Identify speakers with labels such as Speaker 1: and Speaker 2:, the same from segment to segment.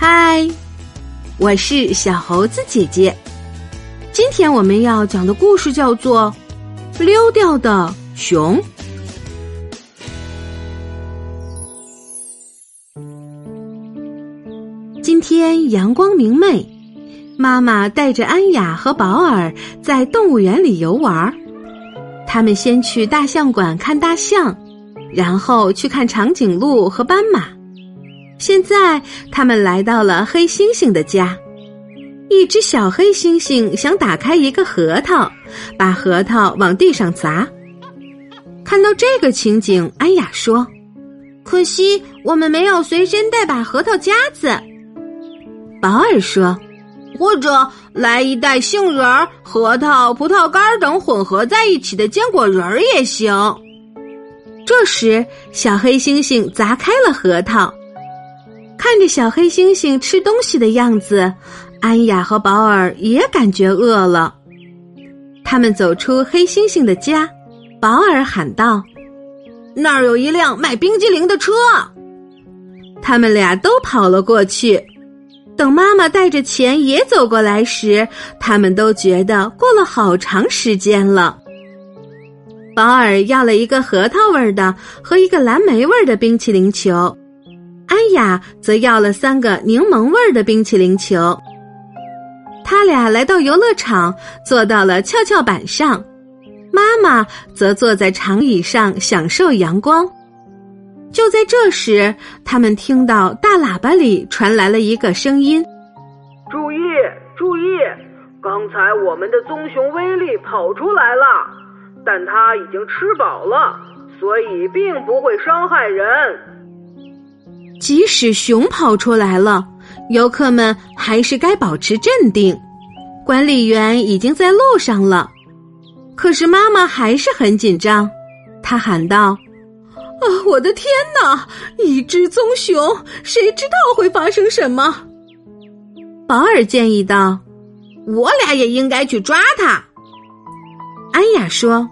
Speaker 1: 嗨，我是小猴子姐姐。今天我们要讲的故事叫做《溜掉的熊》。今天阳光明媚，妈妈带着安雅和保尔在动物园里游玩。他们先去大象馆看大象，然后去看长颈鹿和斑马。现在他们来到了黑猩猩的家，一只小黑猩猩想打开一个核桃，把核桃往地上砸。看到这个情景，安雅说：“
Speaker 2: 可惜我们没有随身带把核桃夹子。”
Speaker 1: 保尔说：“
Speaker 3: 或者来一袋杏仁、核桃、葡萄干等混合在一起的坚果仁儿也行。”
Speaker 1: 这时，小黑猩猩砸开了核桃。看着小黑猩猩吃东西的样子，安雅和保尔也感觉饿了。他们走出黑猩猩的家，保尔喊道：“
Speaker 3: 那儿有一辆卖冰激凌的车。”
Speaker 1: 他们俩都跑了过去。等妈妈带着钱也走过来时，他们都觉得过了好长时间了。保尔要了一个核桃味的和一个蓝莓味的冰淇淋球。安雅则要了三个柠檬味儿的冰淇淋球。他俩来到游乐场，坐到了跷跷板上，妈妈则坐在长椅上享受阳光。就在这时，他们听到大喇叭里传来了一个声音：“
Speaker 4: 注意，注意！刚才我们的棕熊威力跑出来了，但它已经吃饱了，所以并不会伤害人。”
Speaker 1: 即使熊跑出来了，游客们还是该保持镇定。管理员已经在路上了，可是妈妈还是很紧张。她喊道：“
Speaker 2: 啊，我的天哪！一只棕熊，谁知道会发生什么？”
Speaker 1: 保尔建议道：“
Speaker 3: 我俩也应该去抓它。”
Speaker 1: 安雅说：“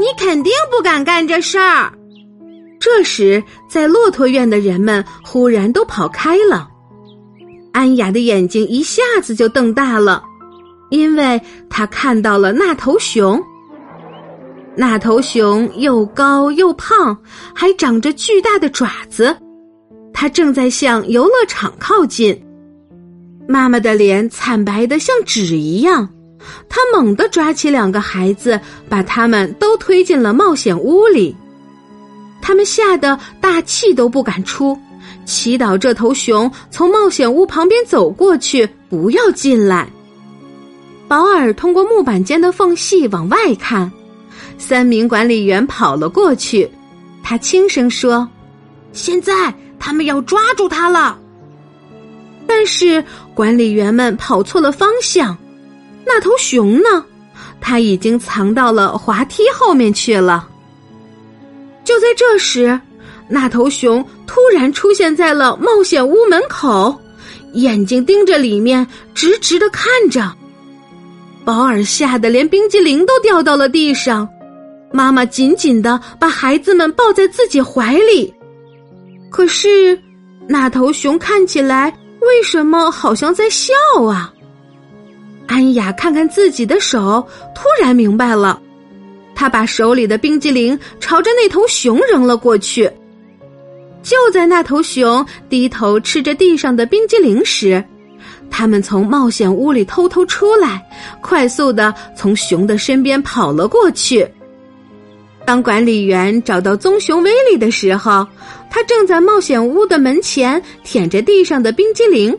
Speaker 2: 你肯定不敢干这事儿。”
Speaker 1: 这时，在骆驼院的人们忽然都跑开了。安雅的眼睛一下子就瞪大了，因为她看到了那头熊。那头熊又高又胖，还长着巨大的爪子，它正在向游乐场靠近。妈妈的脸惨白的像纸一样，她猛地抓起两个孩子，把他们都推进了冒险屋里。他们吓得大气都不敢出，祈祷这头熊从冒险屋旁边走过去，不要进来。保尔通过木板间的缝隙往外看，三名管理员跑了过去。他轻声说：“
Speaker 3: 现在他们要抓住他了。”
Speaker 1: 但是管理员们跑错了方向，那头熊呢？他已经藏到了滑梯后面去了。就在这时，那头熊突然出现在了冒险屋门口，眼睛盯着里面，直直的看着。保尔吓得连冰激凌都掉到了地上，妈妈紧紧的把孩子们抱在自己怀里。可是，那头熊看起来为什么好像在笑啊？安雅看看自己的手，突然明白了。他把手里的冰激凌朝着那头熊扔了过去。就在那头熊低头吃着地上的冰激凌时，他们从冒险屋里偷偷出来，快速的从熊的身边跑了过去。当管理员找到棕熊威利的时候，他正在冒险屋的门前舔着地上的冰激凌，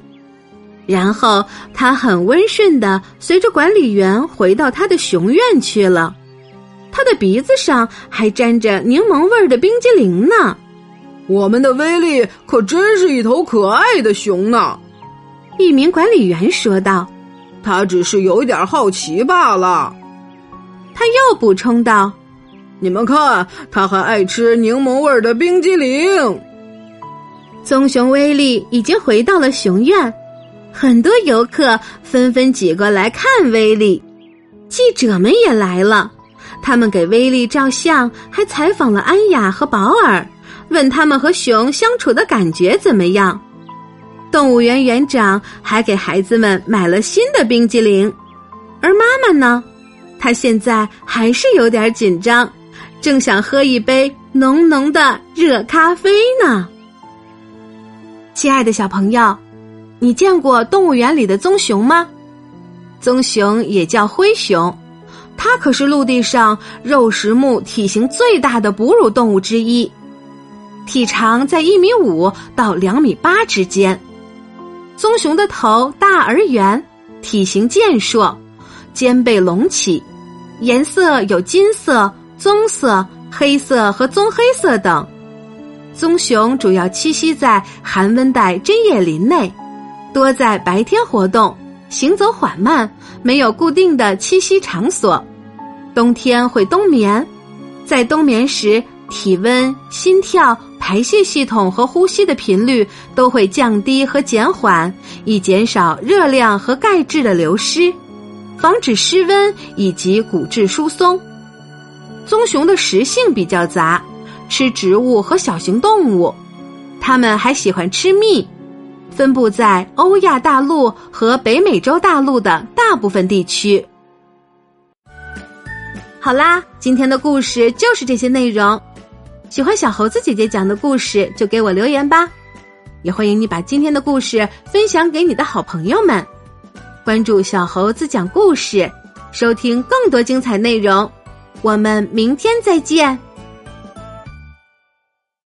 Speaker 1: 然后他很温顺的随着管理员回到他的熊院去了。他的鼻子上还沾着柠檬味儿的冰激凌呢。
Speaker 4: 我们的威力可真是一头可爱的熊呢。
Speaker 1: 一名管理员说道：“
Speaker 4: 他只是有一点好奇罢了。”
Speaker 1: 他又补充道：“
Speaker 4: 你们看，他还爱吃柠檬味儿的冰激凌。”
Speaker 1: 棕熊威力已经回到了熊院，很多游客纷纷挤过来看威力，记者们也来了。他们给威利照相，还采访了安雅和保尔，问他们和熊相处的感觉怎么样。动物园园长还给孩子们买了新的冰激凌，而妈妈呢，她现在还是有点紧张，正想喝一杯浓浓的热咖啡呢。亲爱的小朋友，你见过动物园里的棕熊吗？棕熊也叫灰熊，它可是陆地上肉食目体型最大的哺乳动物之一，体长在一米五到两米八之间。棕熊的头大而圆，体型健硕，肩背隆起，颜色有金色、棕色、黑色和棕黑色等。棕熊主要栖息在寒温带针叶林内，多在白天活动，行走缓慢，没有固定的栖息场所。冬天会冬眠，在冬眠时，体温、心跳。排泄系统和呼吸的频率都会降低和减缓，以减少热量和钙质的流失，防止失温以及骨质疏松。棕熊的食性比较杂，吃植物和小型动物，它们还喜欢吃蜜。分布在欧亚大陆和北美洲大陆的大部分地区。好啦，今天的故事就是这些内容。喜欢小猴子姐姐讲的故事，就给我留言吧。也欢迎你把今天的故事分享给你的好朋友们。关注小猴子讲故事，收听更多精彩内容。我们明天再见。